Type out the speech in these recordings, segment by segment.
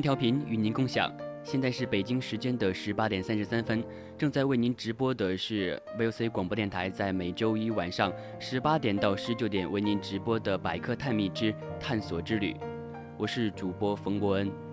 调频与您共享，现在是北京时间的十八点三十三分，正在为您直播的是 VOC 广播电台在每周一晚上十八点到十九点为您直播的百科探秘之探索之旅，我是主播冯国恩。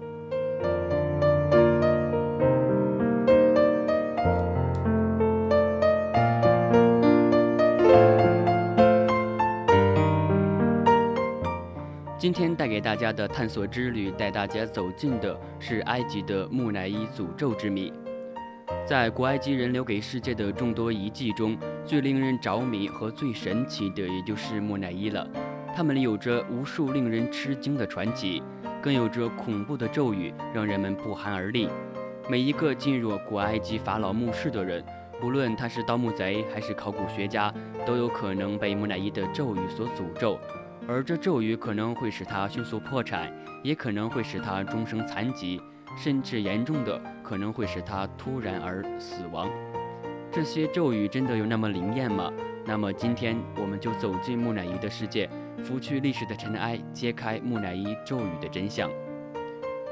今天带给大家的探索之旅，带大家走进的是埃及的木乃伊诅咒之谜。在古埃及人留给世界的众多遗迹中，最令人着迷和最神奇的，也就是木乃伊了。它们有着无数令人吃惊的传奇，更有着恐怖的咒语，让人们不寒而栗。每一个进入古埃及法老墓室的人，不论他是盗墓贼还是考古学家，都有可能被木乃伊的咒语所诅咒。而这咒语可能会使他迅速破产，也可能会使他终生残疾，甚至严重的可能会使他突然而死亡。这些咒语真的有那么灵验吗？那么今天我们就走进木乃伊的世界，拂去历史的尘埃，揭开木乃伊咒语的真相。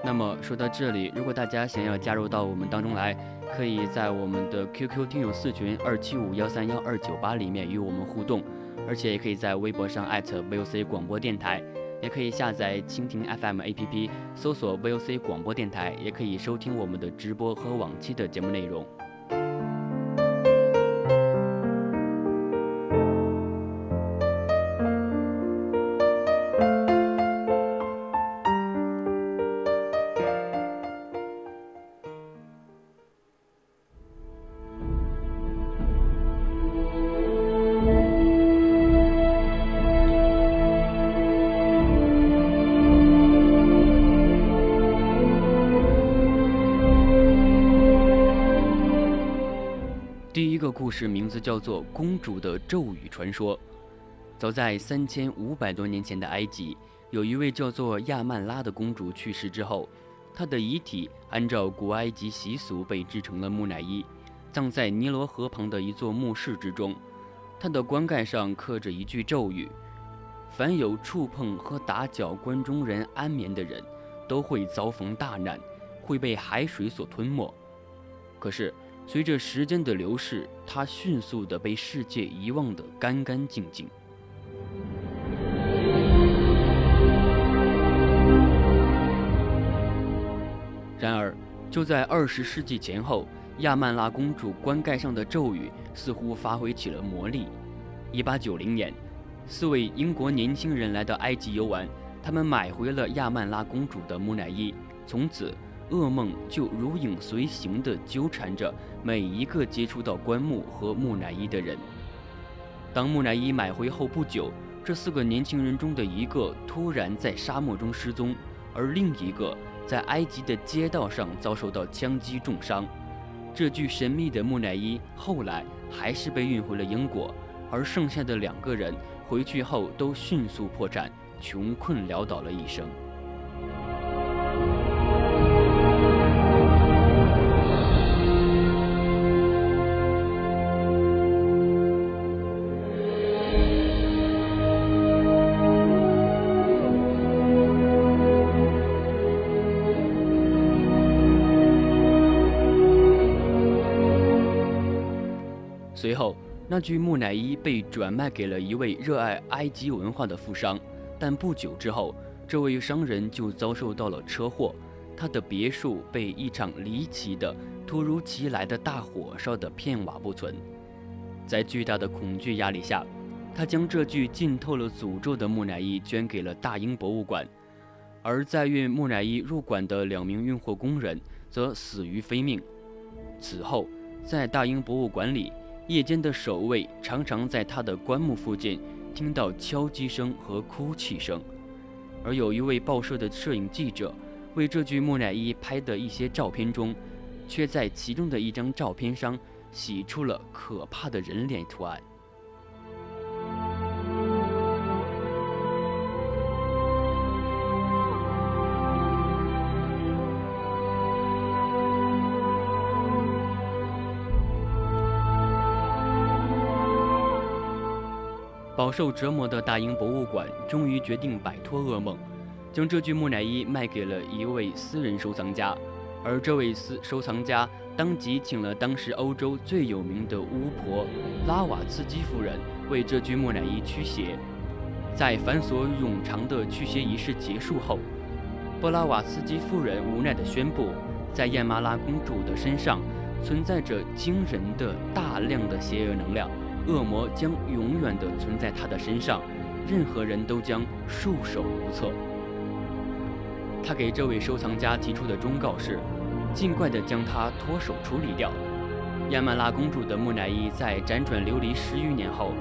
那么说到这里，如果大家想要加入到我们当中来，可以在我们的 QQ 听友四群二七五幺三幺二九八里面与我们互动。而且也可以在微博上 @VOC 广播电台，也可以下载蜻蜓 FM APP，搜索 VOC 广播电台，也可以收听我们的直播和往期的节目内容。叫做《公主的咒语传说》。早在三千五百多年前的埃及，有一位叫做亚曼拉的公主去世之后，她的遗体按照古埃及习俗被制成了木乃伊，葬在尼罗河旁的一座墓室之中。她的棺盖上刻着一句咒语：“凡有触碰和打搅棺中人安眠的人，都会遭逢大难，会被海水所吞没。”可是。随着时间的流逝，他迅速地被世界遗忘得干干净净。然而，就在二十世纪前后，亚曼拉公主棺盖上的咒语似乎发挥起了魔力。一八九零年，四位英国年轻人来到埃及游玩，他们买回了亚曼拉公主的木乃伊，从此。噩梦就如影随形地纠缠着每一个接触到棺木和木乃伊的人。当木乃伊买回后不久，这四个年轻人中的一个突然在沙漠中失踪，而另一个在埃及的街道上遭受到枪击重伤。这具神秘的木乃伊后来还是被运回了英国，而剩下的两个人回去后都迅速破产，穷困潦倒了一生。随后，那具木乃伊被转卖给了一位热爱埃及文化的富商，但不久之后，这位商人就遭受到了车祸，他的别墅被一场离奇的、突如其来的大火烧得片瓦不存。在巨大的恐惧压力下，他将这具浸透了诅咒的木乃伊捐给了大英博物馆。而在运木乃伊入馆的两名运货工人则死于非命。此后，在大英博物馆里，夜间的守卫常常在他的棺木附近听到敲击声和哭泣声。而有一位报社的摄影记者为这具木乃伊拍的一些照片中，却在其中的一张照片上洗出了可怕的人脸图案。饱受折磨的大英博物馆终于决定摆脱噩梦，将这具木乃伊卖给了一位私人收藏家，而这位私收藏家当即请了当时欧洲最有名的巫婆拉瓦茨基夫人为这具木乃伊驱邪。在繁琐冗长的驱邪仪式结束后，布拉瓦茨基夫人无奈地宣布，在燕玛拉公主的身上存在着惊人的大量的邪恶能量。恶魔将永远地存在他的身上，任何人都将束手无策。他给这位收藏家提出的忠告是：尽快地将他脱手处理掉。亚曼拉公主的木乃伊在辗转流离十余年后，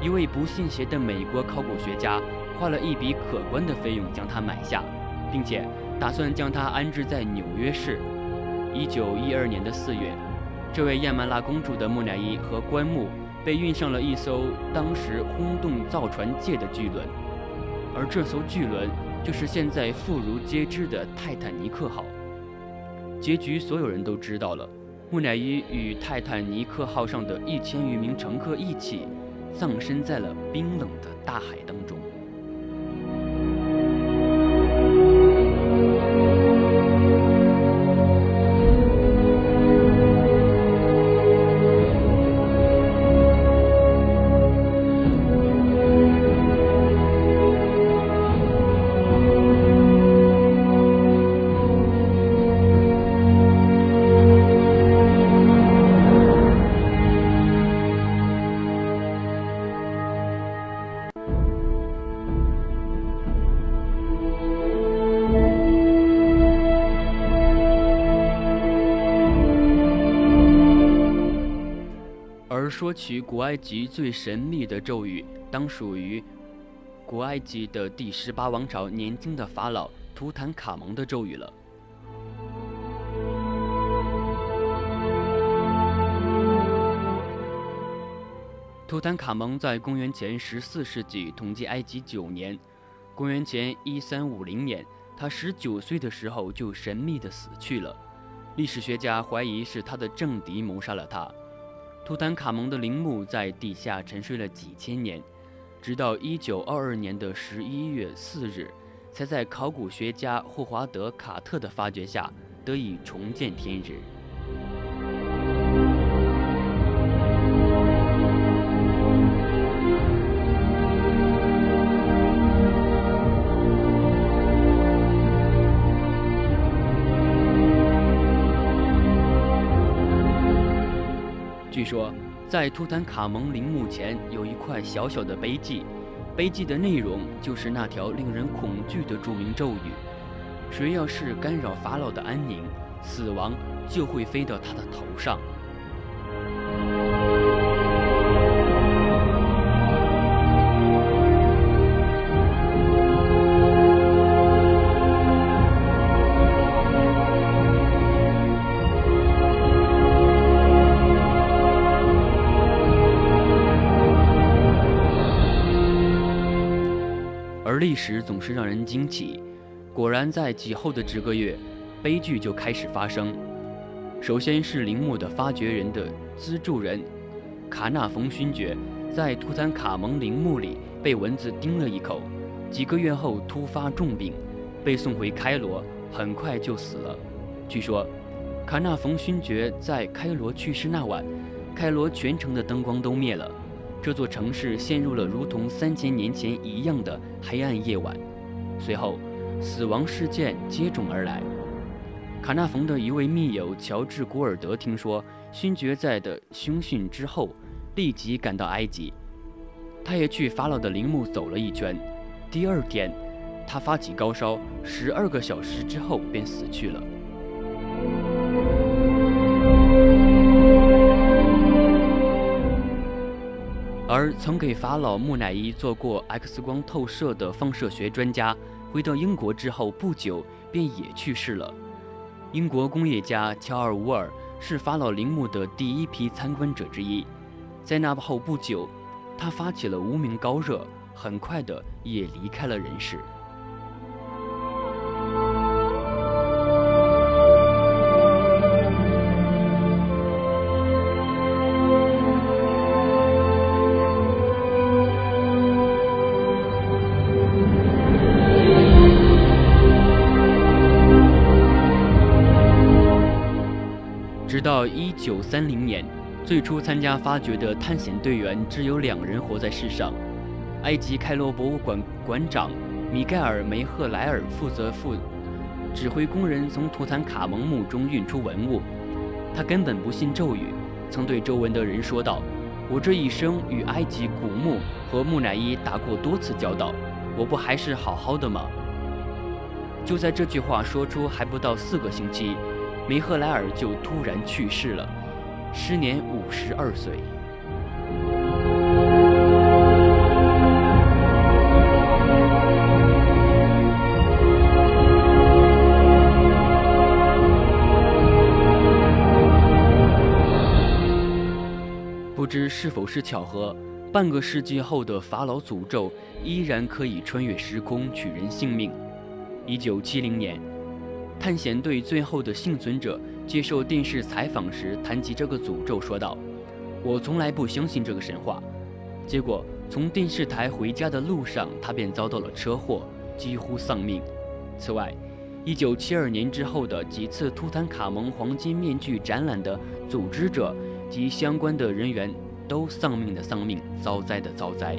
一位不信邪的美国考古学家花了一笔可观的费用将它买下，并且打算将它安置在纽约市。一九一二年的四月，这位亚曼拉公主的木乃伊和棺木。被运上了一艘当时轰动造船界的巨轮，而这艘巨轮就是现在妇孺皆知的泰坦尼克号。结局所有人都知道了，木乃伊与泰坦尼克号上的一千余名乘客一起，葬身在了冰冷的大海当中。取古埃及最神秘的咒语，当属于古埃及的第十八王朝年轻的法老图坦卡蒙的咒语了。图坦卡蒙在公元前十四世纪统计埃及九年，公元前一三五零年，他十九岁的时候就神秘的死去了，历史学家怀疑是他的政敌谋杀了他。图坦卡蒙的陵墓在地下沉睡了几千年，直到1922年的11月4日，才在考古学家霍华德·卡特的发掘下得以重见天日。据说，在图坦卡蒙陵墓前有一块小小的碑记，碑记的内容就是那条令人恐惧的著名咒语：谁要是干扰法老的安宁，死亡就会飞到他的头上。历史总是让人惊奇，果然在几后的几个月，悲剧就开始发生。首先是陵墓的发掘人的资助人卡纳冯勋爵，在图坦卡蒙陵墓里被蚊子叮了一口，几个月后突发重病，被送回开罗，很快就死了。据说，卡纳冯勋爵在开罗去世那晚，开罗全城的灯光都灭了。这座城市陷入了如同三千年前一样的黑暗夜晚，随后，死亡事件接踵而来。卡纳冯的一位密友乔治·古尔德听说勋爵在的凶讯之后，立即赶到埃及。他也去法老的陵墓走了一圈。第二天，他发起高烧，十二个小时之后便死去了。而曾给法老木乃伊做过 X 光透射的放射学专家，回到英国之后不久便也去世了。英国工业家乔尔·伍尔是法老陵墓的第一批参观者之一，在那后不久，他发起了无名高热，很快的也离开了人世。一九三零年，最初参加发掘的探险队员只有两人活在世上。埃及开罗博物馆馆长米盖尔·梅赫莱尔负责负指挥工人从图坦卡蒙墓中运出文物。他根本不信咒语，曾对周围的人说道：“我这一生与埃及古墓和木乃伊打过多次交道，我不还是好好的吗？”就在这句话说出还不到四个星期。梅赫莱尔就突然去世了，时年五十二岁。不知是否是巧合，半个世纪后的法老诅咒依然可以穿越时空取人性命。一九七零年。探险队最后的幸存者接受电视采访时谈及这个诅咒，说道：“我从来不相信这个神话。”结果从电视台回家的路上，他便遭到了车祸，几乎丧命。此外，1972年之后的几次图坦卡蒙黄金面具展览的组织者及相关的人员都丧命的丧命，遭灾的遭灾。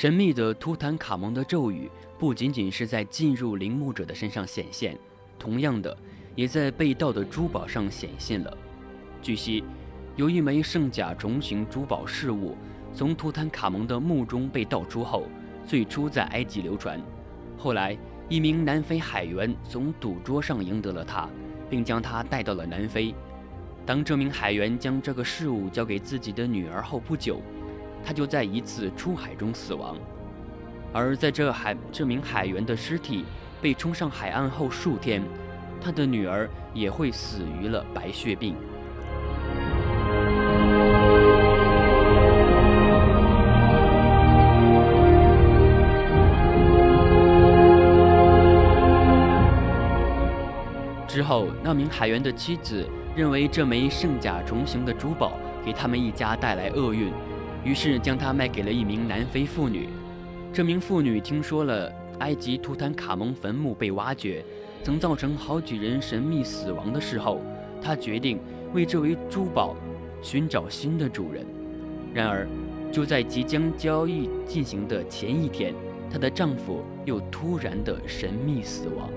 神秘的图坦卡蒙的咒语不仅仅是在进入陵墓者的身上显现，同样的，也在被盗的珠宝上显现了。据悉，有一枚圣甲虫形珠宝饰物从图坦卡蒙的墓中被盗出后，最初在埃及流传，后来一名南非海员从赌桌上赢得了它，并将它带到了南非。当这名海员将这个饰物交给自己的女儿后不久。他就在一次出海中死亡，而在这海这名海员的尸体被冲上海岸后数天，他的女儿也会死于了白血病。之后，那名海员的妻子认为这枚圣甲虫形的珠宝给他们一家带来厄运。于是将它卖给了一名南非妇女。这名妇女听说了埃及图坦卡蒙坟墓被挖掘，曾造成好几人神秘死亡的事后，她决定为这枚珠宝寻找新的主人。然而，就在即将交易进行的前一天，她的丈夫又突然的神秘死亡。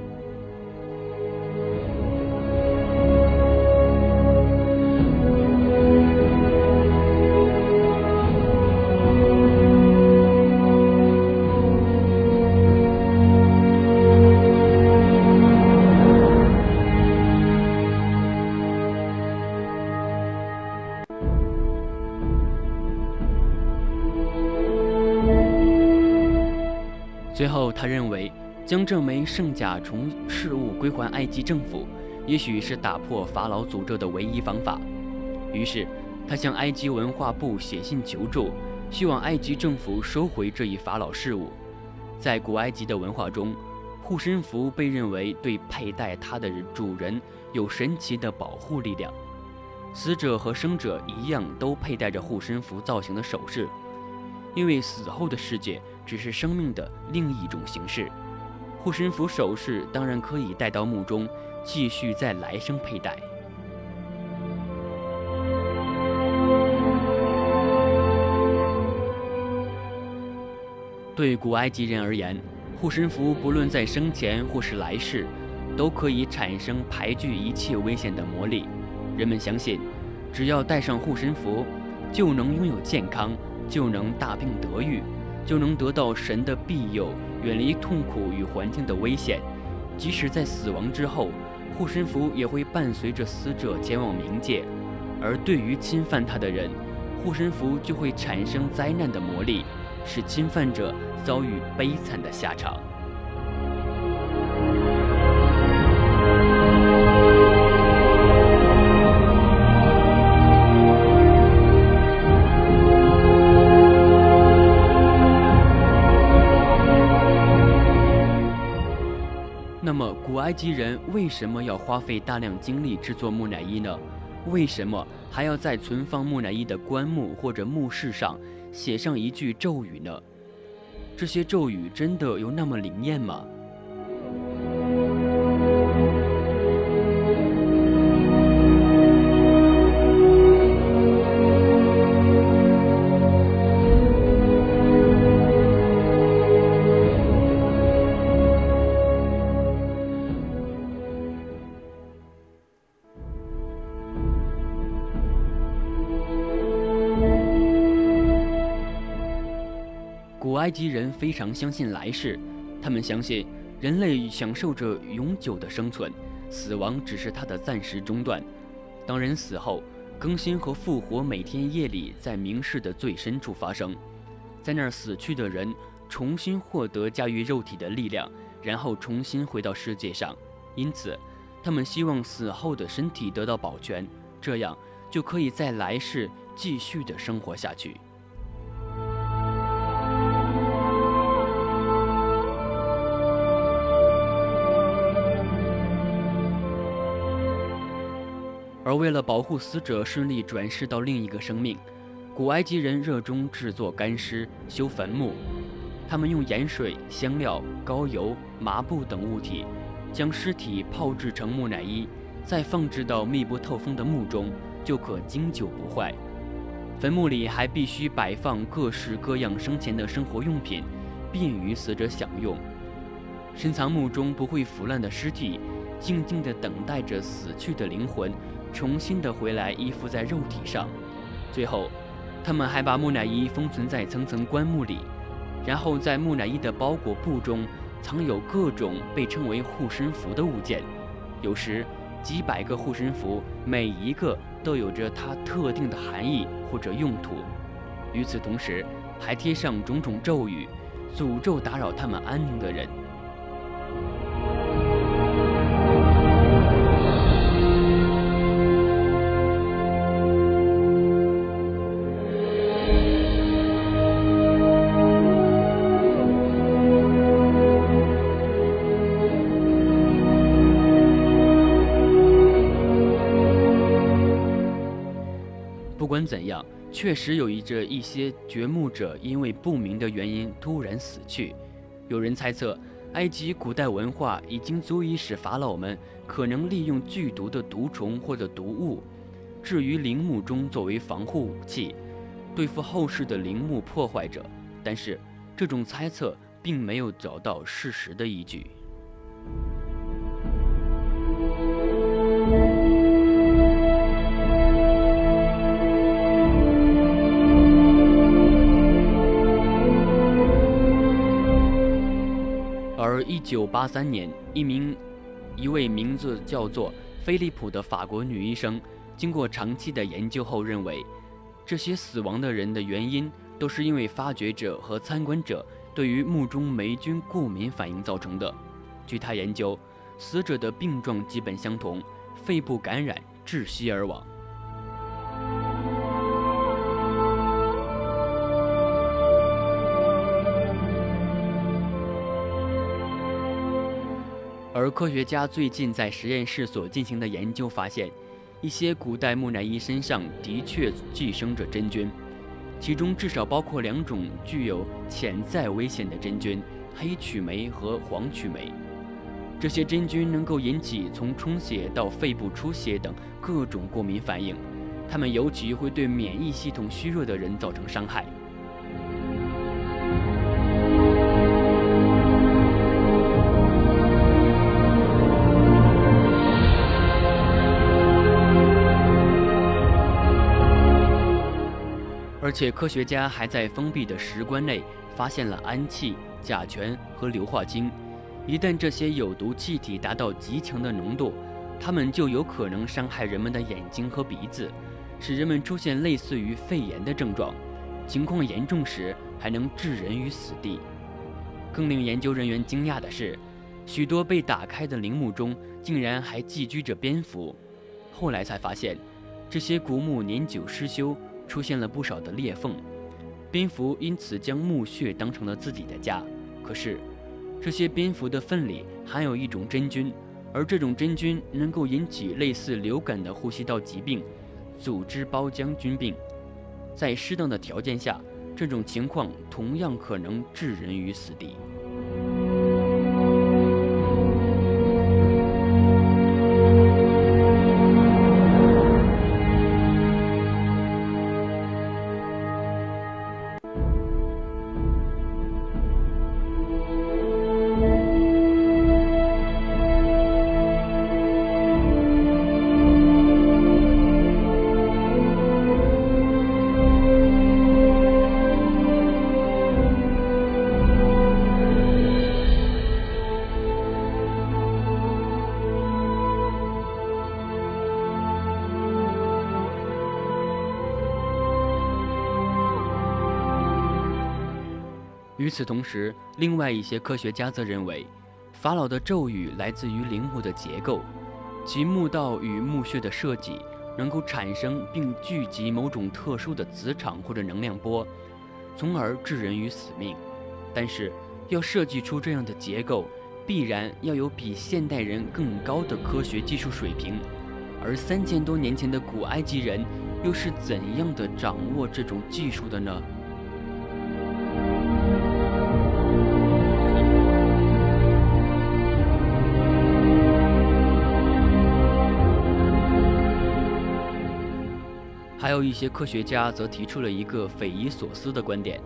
将这枚圣甲虫事物归还埃及政府，也许是打破法老诅咒的唯一方法。于是，他向埃及文化部写信求助，希望埃及政府收回这一法老事物。在古埃及的文化中，护身符被认为对佩戴它的主人有神奇的保护力量。死者和生者一样，都佩戴着护身符造型的首饰，因为死后的世界只是生命的另一种形式。护身符首饰当然可以带到墓中，继续在来生佩戴。对古埃及人而言，护身符不论在生前或是来世，都可以产生排拒一切危险的魔力。人们相信，只要戴上护身符，就能拥有健康，就能大病得愈，就能得到神的庇佑，远离痛苦与环境的危险。即使在死亡之后，护身符也会伴随着死者前往冥界，而对于侵犯他的人，护身符就会产生灾难的魔力，使侵犯者遭遇悲惨的下场。埃及人为什么要花费大量精力制作木乃伊呢？为什么还要在存放木乃伊的棺木或者墓室上写上一句咒语呢？这些咒语真的有那么灵验吗？及人非常相信来世，他们相信人类享受着永久的生存，死亡只是它的暂时中断。当人死后，更新和复活每天夜里在冥世的最深处发生，在那儿死去的人重新获得驾驭肉体的力量，然后重新回到世界上。因此，他们希望死后的身体得到保全，这样就可以在来世继续的生活下去。而为了保护死者顺利转世到另一个生命，古埃及人热衷制作干尸、修坟墓。他们用盐水、香料、膏油、麻布等物体，将尸体泡制成木乃伊，再放置到密不透风的墓中，就可经久不坏。坟墓里还必须摆放各式各样生前的生活用品，便于死者享用。深藏墓中不会腐烂的尸体，静静地等待着死去的灵魂。重新的回来依附在肉体上，最后，他们还把木乃伊封存在层层棺木里，然后在木乃伊的包裹布中藏有各种被称为护身符的物件，有时几百个护身符，每一个都有着它特定的含义或者用途。与此同时，还贴上种种咒语，诅咒打扰他们安宁的人。怎样，确实有一着一些掘墓者因为不明的原因突然死去。有人猜测，埃及古代文化已经足以使法老们可能利用剧毒的毒虫或者毒物，置于陵墓中作为防护武器，对付后世的陵墓破坏者。但是，这种猜测并没有找到事实的依据。一九八三年，一名一位名字叫做菲利普的法国女医生，经过长期的研究后认为，这些死亡的人的原因都是因为发掘者和参观者对于墓中霉菌过敏反应造成的。据他研究，死者的病状基本相同，肺部感染窒息而亡。而科学家最近在实验室所进行的研究发现，一些古代木乃伊身上的确寄生着真菌，其中至少包括两种具有潜在危险的真菌——黑曲霉和黄曲霉。这些真菌能够引起从充血到肺部出血等各种过敏反应，它们尤其会对免疫系统虚弱的人造成伤害。而且，科学家还在封闭的石棺内发现了氨气、甲醛和硫化氢。一旦这些有毒气体达到极强的浓度，它们就有可能伤害人们的眼睛和鼻子，使人们出现类似于肺炎的症状。情况严重时，还能置人于死地。更令研究人员惊讶的是，许多被打开的陵墓中竟然还寄居着蝙蝠。后来才发现，这些古墓年久失修。出现了不少的裂缝，蝙蝠因此将墓穴当成了自己的家。可是，这些蝙蝠的粪里含有一种真菌，而这种真菌能够引起类似流感的呼吸道疾病——组织包浆菌病。在适当的条件下，这种情况同样可能置人于死地。与此同时，另外一些科学家则认为，法老的咒语来自于陵墓的结构，其墓道与墓穴的设计能够产生并聚集某种特殊的磁场或者能量波，从而置人于死命。但是，要设计出这样的结构，必然要有比现代人更高的科学技术水平。而三千多年前的古埃及人又是怎样的掌握这种技术的呢？还有一些科学家则提出了一个匪夷所思的观点，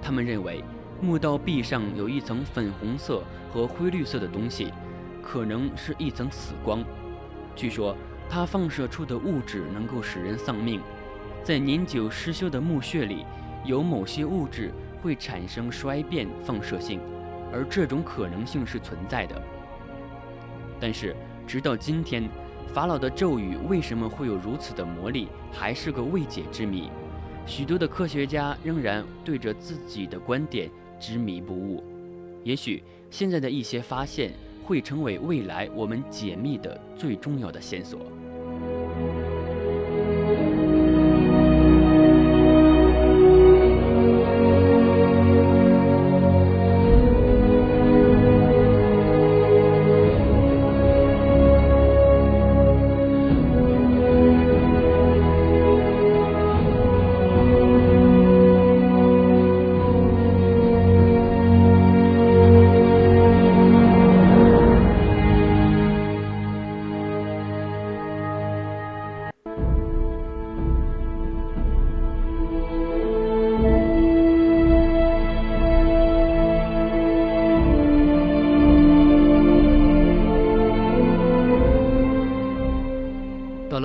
他们认为墓道壁上有一层粉红色和灰绿色的东西，可能是一层死光。据说它放射出的物质能够使人丧命，在年久失修的墓穴里，有某些物质会产生衰变放射性，而这种可能性是存在的。但是直到今天。法老的咒语为什么会有如此的魔力，还是个未解之谜。许多的科学家仍然对着自己的观点执迷不悟。也许现在的一些发现会成为未来我们解密的最重要的线索。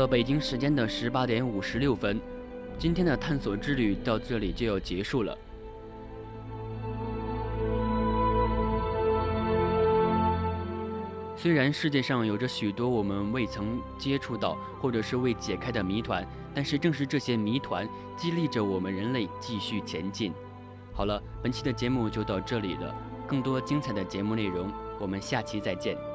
北京时间的十八点五十六分，今天的探索之旅到这里就要结束了。虽然世界上有着许多我们未曾接触到或者是未解开的谜团，但是正是这些谜团激励着我们人类继续前进。好了，本期的节目就到这里了。更多精彩的节目内容，我们下期再见。